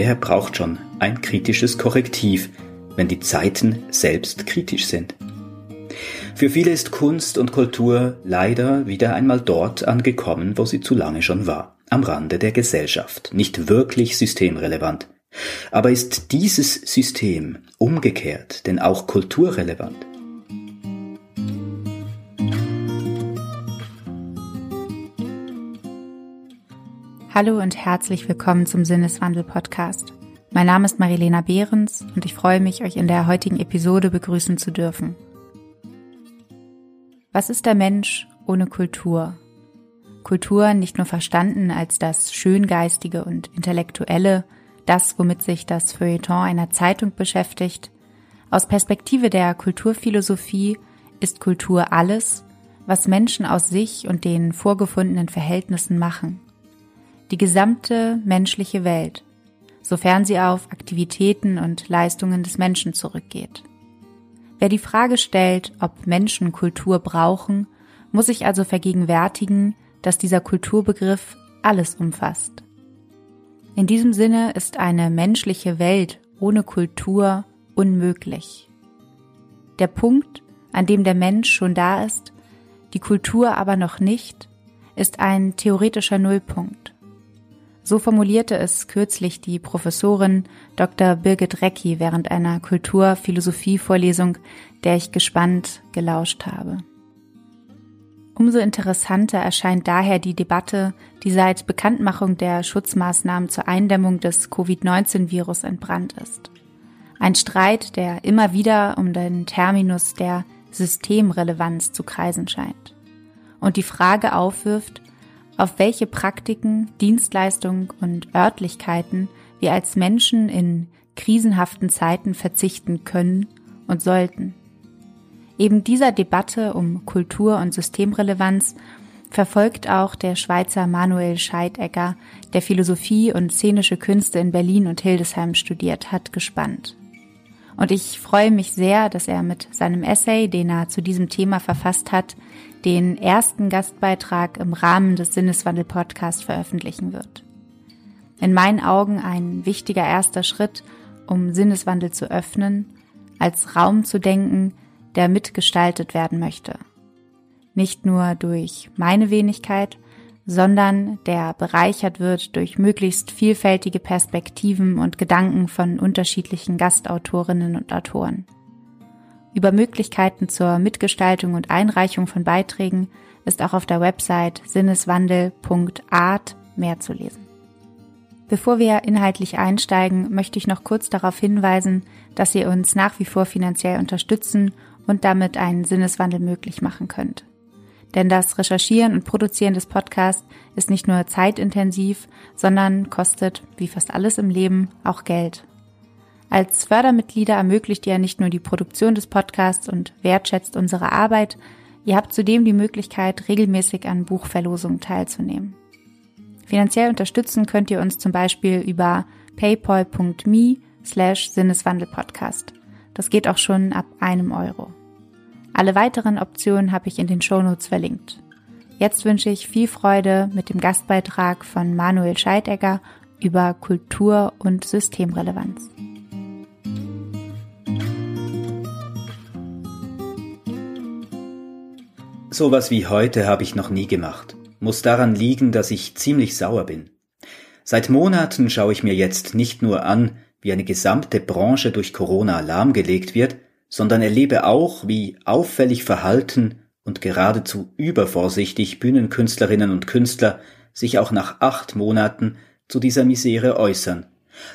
Wer braucht schon ein kritisches Korrektiv, wenn die Zeiten selbst kritisch sind? Für viele ist Kunst und Kultur leider wieder einmal dort angekommen, wo sie zu lange schon war, am Rande der Gesellschaft, nicht wirklich systemrelevant. Aber ist dieses System umgekehrt denn auch kulturrelevant? Hallo und herzlich willkommen zum Sinneswandel Podcast. Mein Name ist Marilena Behrens und ich freue mich, euch in der heutigen Episode begrüßen zu dürfen. Was ist der Mensch ohne Kultur? Kultur nicht nur verstanden als das Schöngeistige und Intellektuelle, das, womit sich das Feuilleton einer Zeitung beschäftigt. Aus Perspektive der Kulturphilosophie ist Kultur alles, was Menschen aus sich und den vorgefundenen Verhältnissen machen die gesamte menschliche Welt, sofern sie auf Aktivitäten und Leistungen des Menschen zurückgeht. Wer die Frage stellt, ob Menschen Kultur brauchen, muss sich also vergegenwärtigen, dass dieser Kulturbegriff alles umfasst. In diesem Sinne ist eine menschliche Welt ohne Kultur unmöglich. Der Punkt, an dem der Mensch schon da ist, die Kultur aber noch nicht, ist ein theoretischer Nullpunkt. So formulierte es kürzlich die Professorin Dr. Birgit Recki während einer Kulturphilosophie-Vorlesung, der ich gespannt gelauscht habe. Umso interessanter erscheint daher die Debatte, die seit Bekanntmachung der Schutzmaßnahmen zur Eindämmung des Covid-19-Virus entbrannt ist. Ein Streit, der immer wieder um den Terminus der Systemrelevanz zu kreisen scheint und die Frage aufwirft, auf welche Praktiken, Dienstleistungen und Örtlichkeiten wir als Menschen in krisenhaften Zeiten verzichten können und sollten. Eben dieser Debatte um Kultur- und Systemrelevanz verfolgt auch der Schweizer Manuel Scheidegger, der Philosophie und szenische Künste in Berlin und Hildesheim studiert hat, gespannt. Und ich freue mich sehr, dass er mit seinem Essay, den er zu diesem Thema verfasst hat, den ersten Gastbeitrag im Rahmen des Sinneswandel Podcasts veröffentlichen wird. In meinen Augen ein wichtiger erster Schritt, um Sinneswandel zu öffnen, als Raum zu denken, der mitgestaltet werden möchte. Nicht nur durch meine Wenigkeit, sondern der bereichert wird durch möglichst vielfältige Perspektiven und Gedanken von unterschiedlichen Gastautorinnen und Autoren. Über Möglichkeiten zur Mitgestaltung und Einreichung von Beiträgen ist auch auf der Website sinneswandel.art mehr zu lesen. Bevor wir inhaltlich einsteigen, möchte ich noch kurz darauf hinweisen, dass ihr uns nach wie vor finanziell unterstützen und damit einen Sinneswandel möglich machen könnt. Denn das Recherchieren und Produzieren des Podcasts ist nicht nur zeitintensiv, sondern kostet, wie fast alles im Leben, auch Geld. Als Fördermitglieder ermöglicht ihr nicht nur die Produktion des Podcasts und wertschätzt unsere Arbeit, ihr habt zudem die Möglichkeit, regelmäßig an Buchverlosungen teilzunehmen. Finanziell unterstützen könnt ihr uns zum Beispiel über paypal.me slash Sinneswandelpodcast. Das geht auch schon ab einem Euro. Alle weiteren Optionen habe ich in den Shownotes verlinkt. Jetzt wünsche ich viel Freude mit dem Gastbeitrag von Manuel Scheidegger über Kultur und Systemrelevanz. Sowas wie heute habe ich noch nie gemacht. Muss daran liegen, dass ich ziemlich sauer bin. Seit Monaten schaue ich mir jetzt nicht nur an, wie eine gesamte Branche durch Corona lahmgelegt wird, sondern erlebe auch, wie auffällig verhalten und geradezu übervorsichtig Bühnenkünstlerinnen und Künstler sich auch nach acht Monaten zu dieser Misere äußern,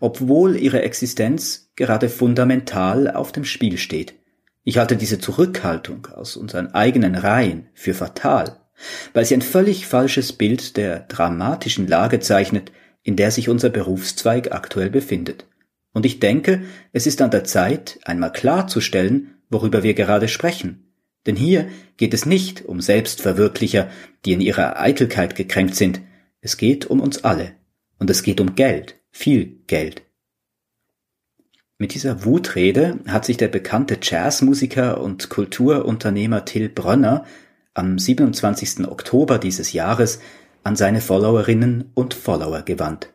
obwohl ihre Existenz gerade fundamental auf dem Spiel steht. Ich halte diese Zurückhaltung aus unseren eigenen Reihen für fatal, weil sie ein völlig falsches Bild der dramatischen Lage zeichnet, in der sich unser Berufszweig aktuell befindet. Und ich denke, es ist an der Zeit, einmal klarzustellen, worüber wir gerade sprechen. Denn hier geht es nicht um Selbstverwirklicher, die in ihrer Eitelkeit gekränkt sind. Es geht um uns alle. Und es geht um Geld, viel Geld. Mit dieser Wutrede hat sich der bekannte Jazzmusiker und Kulturunternehmer Till Brönner am 27. Oktober dieses Jahres an seine Followerinnen und Follower gewandt.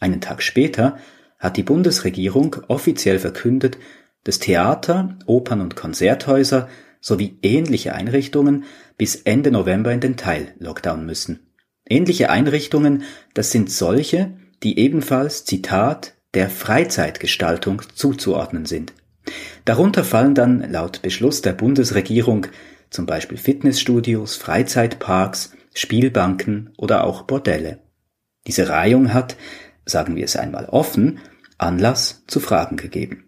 Einen Tag später hat die Bundesregierung offiziell verkündet, dass Theater, Opern und Konzerthäuser sowie ähnliche Einrichtungen bis Ende November in den Teil-Lockdown müssen. Ähnliche Einrichtungen, das sind solche, die ebenfalls, Zitat, der Freizeitgestaltung zuzuordnen sind. Darunter fallen dann laut Beschluss der Bundesregierung zum Beispiel Fitnessstudios, Freizeitparks, Spielbanken oder auch Bordelle. Diese Reihung hat, sagen wir es einmal offen, Anlass zu Fragen gegeben.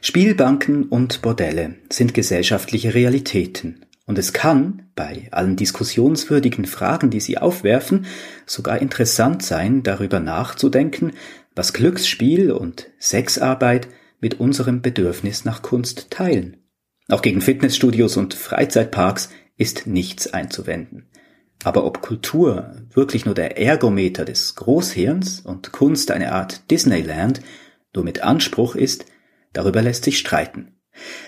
Spielbanken und Bordelle sind gesellschaftliche Realitäten, und es kann, bei allen diskussionswürdigen Fragen, die sie aufwerfen, sogar interessant sein, darüber nachzudenken, was Glücksspiel und Sexarbeit mit unserem Bedürfnis nach Kunst teilen. Auch gegen Fitnessstudios und Freizeitparks ist nichts einzuwenden. Aber ob Kultur wirklich nur der Ergometer des Großhirns und Kunst eine Art Disneyland nur mit Anspruch ist, darüber lässt sich streiten.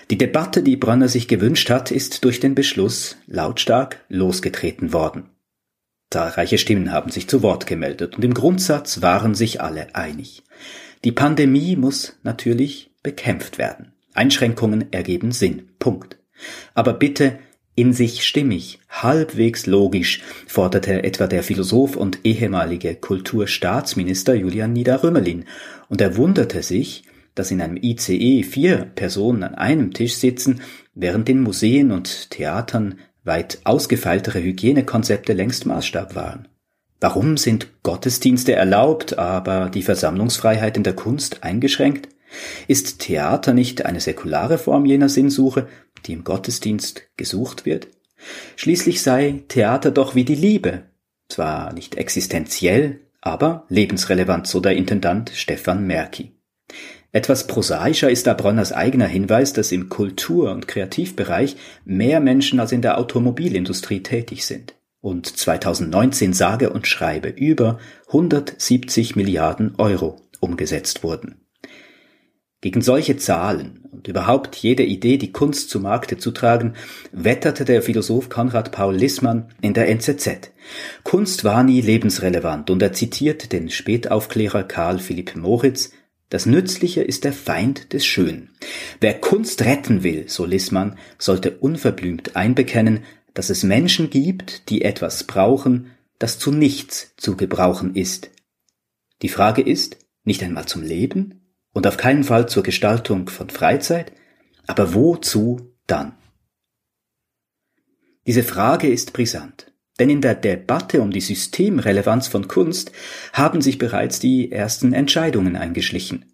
Die Debatte, die Bronner sich gewünscht hat, ist durch den Beschluss lautstark losgetreten worden. Zahlreiche Stimmen haben sich zu Wort gemeldet und im Grundsatz waren sich alle einig. Die Pandemie muss natürlich bekämpft werden. Einschränkungen ergeben Sinn. Punkt. Aber bitte in sich stimmig, halbwegs logisch, forderte etwa der Philosoph und ehemalige Kulturstaatsminister Julian Nieder-Rümelin, und er wunderte sich, dass in einem ICE vier Personen an einem Tisch sitzen, während in Museen und Theatern weit ausgefeiltere Hygienekonzepte längst Maßstab waren. Warum sind Gottesdienste erlaubt, aber die Versammlungsfreiheit in der Kunst eingeschränkt? Ist Theater nicht eine säkulare Form jener Sinnsuche, die im Gottesdienst gesucht wird? Schließlich sei Theater doch wie die Liebe, zwar nicht existenziell, aber lebensrelevant, so der Intendant Stefan Merki. Etwas prosaischer ist da Bronners eigener Hinweis, dass im Kultur- und Kreativbereich mehr Menschen als in der Automobilindustrie tätig sind und 2019 sage und schreibe über 170 Milliarden Euro umgesetzt wurden. Gegen solche Zahlen und überhaupt jede Idee, die Kunst zu Markte zu tragen, wetterte der Philosoph Konrad Paul Lissmann in der NZZ. Kunst war nie lebensrelevant und er zitiert den Spätaufklärer Karl Philipp Moritz, das Nützliche ist der Feind des Schönen. Wer Kunst retten will, so Lissmann, sollte unverblümt einbekennen, dass es Menschen gibt, die etwas brauchen, das zu nichts zu gebrauchen ist. Die Frage ist, nicht einmal zum Leben? Und auf keinen Fall zur Gestaltung von Freizeit, aber wozu dann? Diese Frage ist brisant, denn in der Debatte um die Systemrelevanz von Kunst haben sich bereits die ersten Entscheidungen eingeschlichen.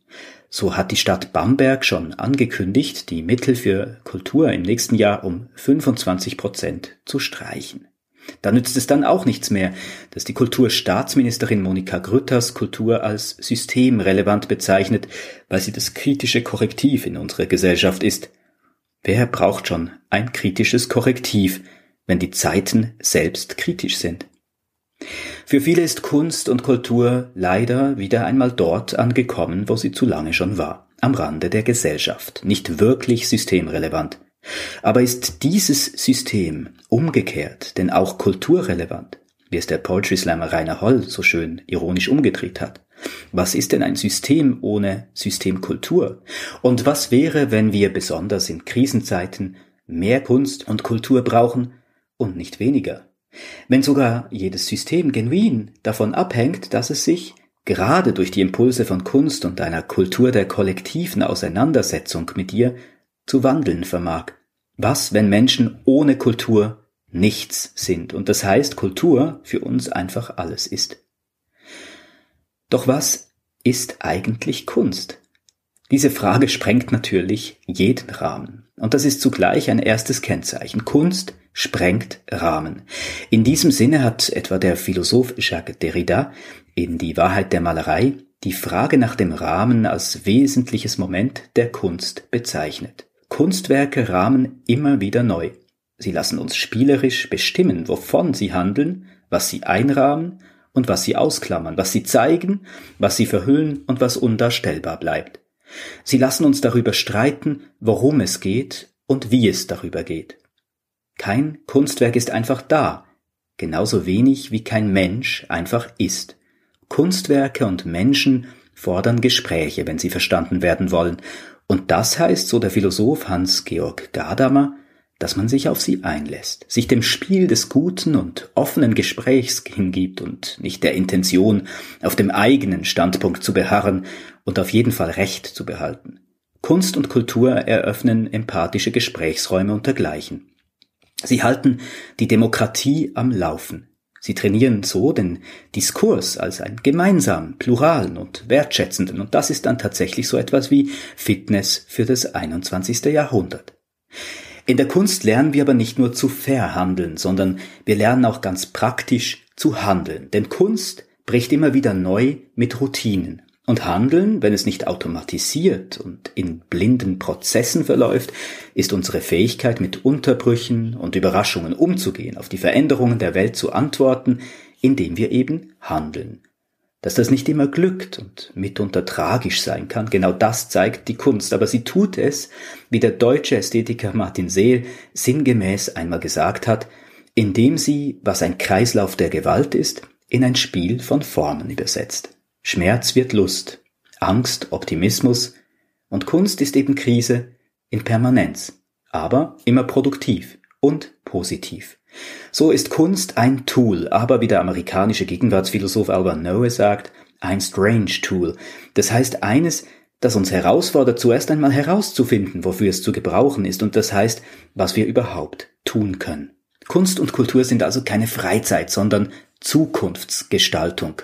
So hat die Stadt Bamberg schon angekündigt, die Mittel für Kultur im nächsten Jahr um 25 Prozent zu streichen. Da nützt es dann auch nichts mehr, dass die Kulturstaatsministerin Monika Grütters Kultur als systemrelevant bezeichnet, weil sie das kritische Korrektiv in unserer Gesellschaft ist. Wer braucht schon ein kritisches Korrektiv, wenn die Zeiten selbst kritisch sind? Für viele ist Kunst und Kultur leider wieder einmal dort angekommen, wo sie zu lange schon war, am Rande der Gesellschaft, nicht wirklich systemrelevant. Aber ist dieses System umgekehrt denn auch kulturrelevant, wie es der Poetry Slammer Rainer Holl so schön ironisch umgedreht hat? Was ist denn ein System ohne Systemkultur? Und was wäre, wenn wir besonders in Krisenzeiten mehr Kunst und Kultur brauchen und nicht weniger? Wenn sogar jedes System genuin davon abhängt, dass es sich gerade durch die Impulse von Kunst und einer Kultur der kollektiven Auseinandersetzung mit ihr zu wandeln vermag. Was, wenn Menschen ohne Kultur nichts sind und das heißt Kultur für uns einfach alles ist. Doch was ist eigentlich Kunst? Diese Frage sprengt natürlich jeden Rahmen. Und das ist zugleich ein erstes Kennzeichen. Kunst sprengt Rahmen. In diesem Sinne hat etwa der Philosoph Jacques Derrida in Die Wahrheit der Malerei die Frage nach dem Rahmen als wesentliches Moment der Kunst bezeichnet. Kunstwerke rahmen immer wieder neu. Sie lassen uns spielerisch bestimmen, wovon sie handeln, was sie einrahmen und was sie ausklammern, was sie zeigen, was sie verhüllen und was undarstellbar bleibt. Sie lassen uns darüber streiten, worum es geht und wie es darüber geht. Kein Kunstwerk ist einfach da, genauso wenig wie kein Mensch einfach ist. Kunstwerke und Menschen fordern Gespräche, wenn sie verstanden werden wollen. Und das heißt, so der Philosoph Hans-Georg Gadamer, dass man sich auf sie einlässt, sich dem Spiel des guten und offenen Gesprächs hingibt und nicht der Intention, auf dem eigenen Standpunkt zu beharren und auf jeden Fall Recht zu behalten. Kunst und Kultur eröffnen empathische Gesprächsräume untergleichen. Sie halten die Demokratie am Laufen. Sie trainieren so den Diskurs als einen gemeinsamen, pluralen und wertschätzenden, und das ist dann tatsächlich so etwas wie Fitness für das 21. Jahrhundert. In der Kunst lernen wir aber nicht nur zu verhandeln, sondern wir lernen auch ganz praktisch zu handeln. Denn Kunst bricht immer wieder neu mit Routinen. Und Handeln, wenn es nicht automatisiert und in blinden Prozessen verläuft, ist unsere Fähigkeit, mit Unterbrüchen und Überraschungen umzugehen, auf die Veränderungen der Welt zu antworten, indem wir eben handeln. Dass das nicht immer glückt und mitunter tragisch sein kann, genau das zeigt die Kunst, aber sie tut es, wie der deutsche Ästhetiker Martin Seel sinngemäß einmal gesagt hat, indem sie, was ein Kreislauf der Gewalt ist, in ein Spiel von Formen übersetzt. Schmerz wird Lust, Angst Optimismus und Kunst ist eben Krise in Permanenz, aber immer produktiv und positiv. So ist Kunst ein Tool, aber wie der amerikanische Gegenwartsphilosoph Alban Noe sagt, ein strange Tool. Das heißt eines, das uns herausfordert, zuerst einmal herauszufinden, wofür es zu gebrauchen ist, und das heißt, was wir überhaupt tun können. Kunst und Kultur sind also keine Freizeit, sondern Zukunftsgestaltung.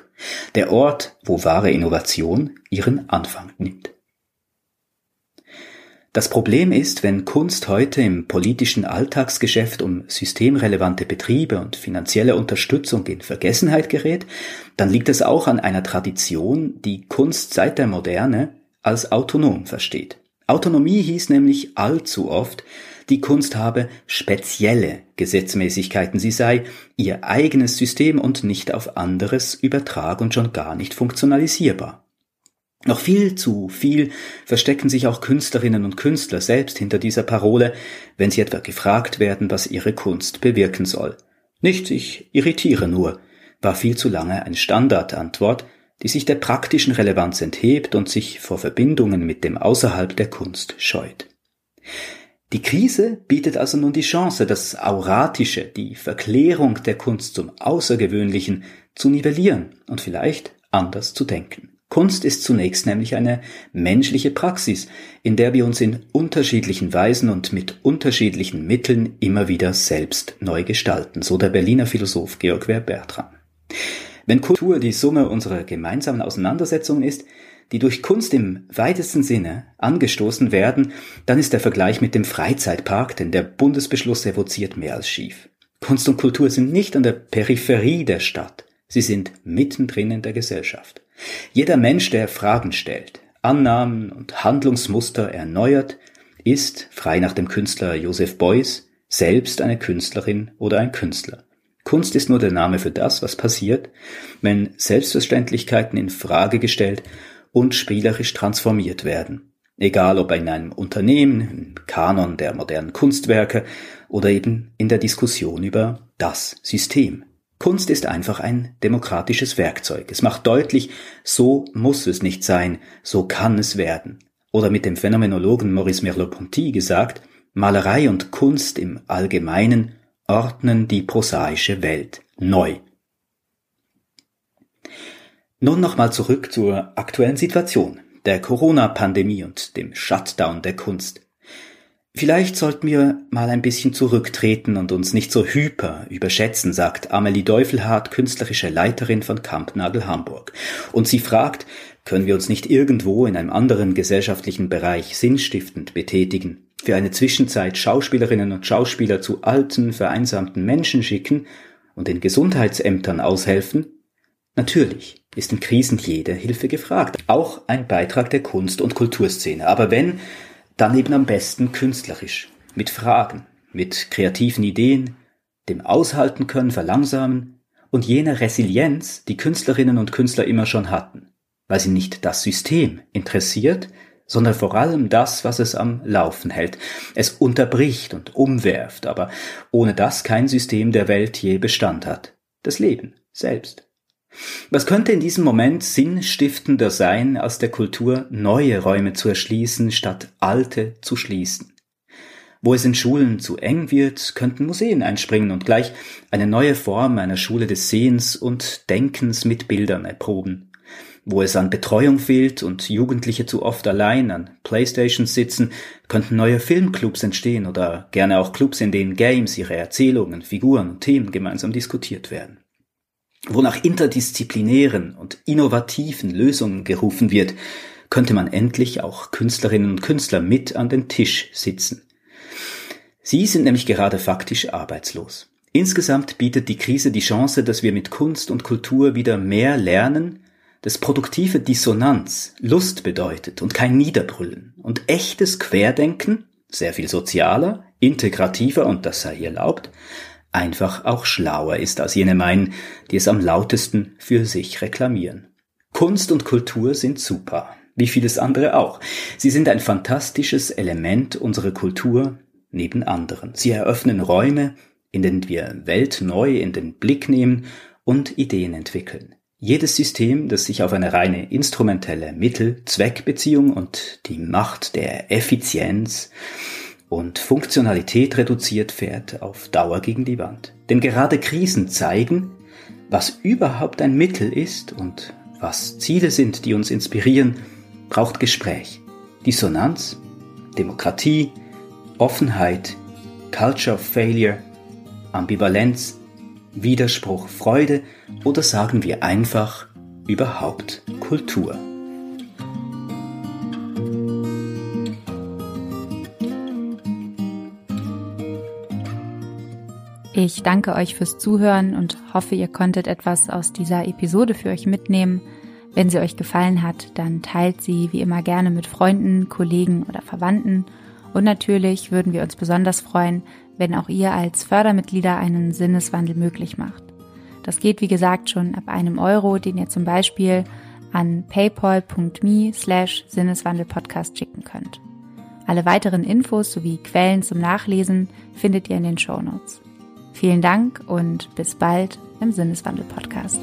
Der Ort, wo wahre Innovation ihren Anfang nimmt. Das Problem ist, wenn Kunst heute im politischen Alltagsgeschäft um systemrelevante Betriebe und finanzielle Unterstützung in Vergessenheit gerät, dann liegt es auch an einer Tradition, die Kunst seit der Moderne als autonom versteht. Autonomie hieß nämlich allzu oft, die Kunst habe spezielle Gesetzmäßigkeiten, sie sei ihr eigenes System und nicht auf anderes übertrag und schon gar nicht funktionalisierbar. Noch viel zu viel verstecken sich auch Künstlerinnen und Künstler selbst hinter dieser Parole, wenn sie etwa gefragt werden, was ihre Kunst bewirken soll. Nicht ich irritiere nur, war viel zu lange eine Standardantwort, die sich der praktischen Relevanz enthebt und sich vor Verbindungen mit dem Außerhalb der Kunst scheut. Die Krise bietet also nun die Chance, das Auratische, die Verklärung der Kunst zum Außergewöhnlichen zu nivellieren und vielleicht anders zu denken. Kunst ist zunächst nämlich eine menschliche Praxis, in der wir uns in unterschiedlichen Weisen und mit unterschiedlichen Mitteln immer wieder selbst neu gestalten, so der Berliner Philosoph Georg Wer Bertram. Wenn Kultur die Summe unserer gemeinsamen Auseinandersetzungen ist, die durch Kunst im weitesten Sinne angestoßen werden, dann ist der Vergleich mit dem Freizeitpark, den der Bundesbeschluss evoziert, mehr als schief. Kunst und Kultur sind nicht an der Peripherie der Stadt, sie sind mittendrin in der Gesellschaft. Jeder Mensch, der Fragen stellt, Annahmen und Handlungsmuster erneuert, ist, frei nach dem Künstler Joseph Beuys, selbst eine Künstlerin oder ein Künstler. Kunst ist nur der Name für das, was passiert, wenn Selbstverständlichkeiten in Frage gestellt und spielerisch transformiert werden. Egal ob in einem Unternehmen, im Kanon der modernen Kunstwerke oder eben in der Diskussion über das System. Kunst ist einfach ein demokratisches Werkzeug. Es macht deutlich, so muss es nicht sein, so kann es werden. Oder mit dem Phänomenologen Maurice Merleau-Ponty gesagt, Malerei und Kunst im Allgemeinen ordnen die prosaische Welt neu. Nun nochmal zurück zur aktuellen Situation, der Corona-Pandemie und dem Shutdown der Kunst. Vielleicht sollten wir mal ein bisschen zurücktreten und uns nicht so hyper überschätzen, sagt Amelie Deufelhardt, künstlerische Leiterin von Kampnagel Hamburg. Und sie fragt, können wir uns nicht irgendwo in einem anderen gesellschaftlichen Bereich sinnstiftend betätigen, für eine Zwischenzeit Schauspielerinnen und Schauspieler zu alten, vereinsamten Menschen schicken und in Gesundheitsämtern aushelfen? Natürlich ist in Krisen jede Hilfe gefragt, auch ein Beitrag der Kunst- und Kulturszene. Aber wenn dann eben am besten künstlerisch, mit Fragen, mit kreativen Ideen, dem Aushalten können, verlangsamen und jener Resilienz, die Künstlerinnen und Künstler immer schon hatten, weil sie nicht das System interessiert, sondern vor allem das, was es am Laufen hält. Es unterbricht und umwerft, aber ohne das kein System der Welt je Bestand hat. Das Leben selbst. Was könnte in diesem Moment sinnstiftender sein, als der Kultur neue Räume zu erschließen, statt alte zu schließen? Wo es in Schulen zu eng wird, könnten Museen einspringen und gleich eine neue Form einer Schule des Sehens und Denkens mit Bildern erproben. Wo es an Betreuung fehlt und Jugendliche zu oft allein an Playstations sitzen, könnten neue Filmclubs entstehen oder gerne auch Clubs, in denen Games, ihre Erzählungen, Figuren und Themen gemeinsam diskutiert werden. Wo nach interdisziplinären und innovativen Lösungen gerufen wird, könnte man endlich auch Künstlerinnen und Künstler mit an den Tisch sitzen. Sie sind nämlich gerade faktisch arbeitslos. Insgesamt bietet die Krise die Chance, dass wir mit Kunst und Kultur wieder mehr lernen, dass produktive Dissonanz Lust bedeutet und kein Niederbrüllen und echtes Querdenken, sehr viel sozialer, integrativer und das sei erlaubt, einfach auch schlauer ist als jene meinen, die es am lautesten für sich reklamieren. Kunst und Kultur sind super, wie vieles andere auch. Sie sind ein fantastisches Element unserer Kultur neben anderen. Sie eröffnen Räume, in denen wir Welt neu in den Blick nehmen und Ideen entwickeln. Jedes System, das sich auf eine reine instrumentelle Mittel-Zweck-Beziehung und die Macht der Effizienz und Funktionalität reduziert, fährt auf Dauer gegen die Wand. Denn gerade Krisen zeigen, was überhaupt ein Mittel ist und was Ziele sind, die uns inspirieren, braucht Gespräch, Dissonanz, Demokratie, Offenheit, Culture of Failure, Ambivalenz, Widerspruch, Freude oder sagen wir einfach überhaupt Kultur. Ich danke euch fürs Zuhören und hoffe, ihr konntet etwas aus dieser Episode für euch mitnehmen. Wenn sie euch gefallen hat, dann teilt sie wie immer gerne mit Freunden, Kollegen oder Verwandten. Und natürlich würden wir uns besonders freuen, wenn auch ihr als Fördermitglieder einen Sinneswandel möglich macht. Das geht wie gesagt schon ab einem Euro, den ihr zum Beispiel an paypal.me slash Sinneswandelpodcast schicken könnt. Alle weiteren Infos sowie Quellen zum Nachlesen findet ihr in den Show Notes. Vielen Dank und bis bald im Sinneswandel Podcast.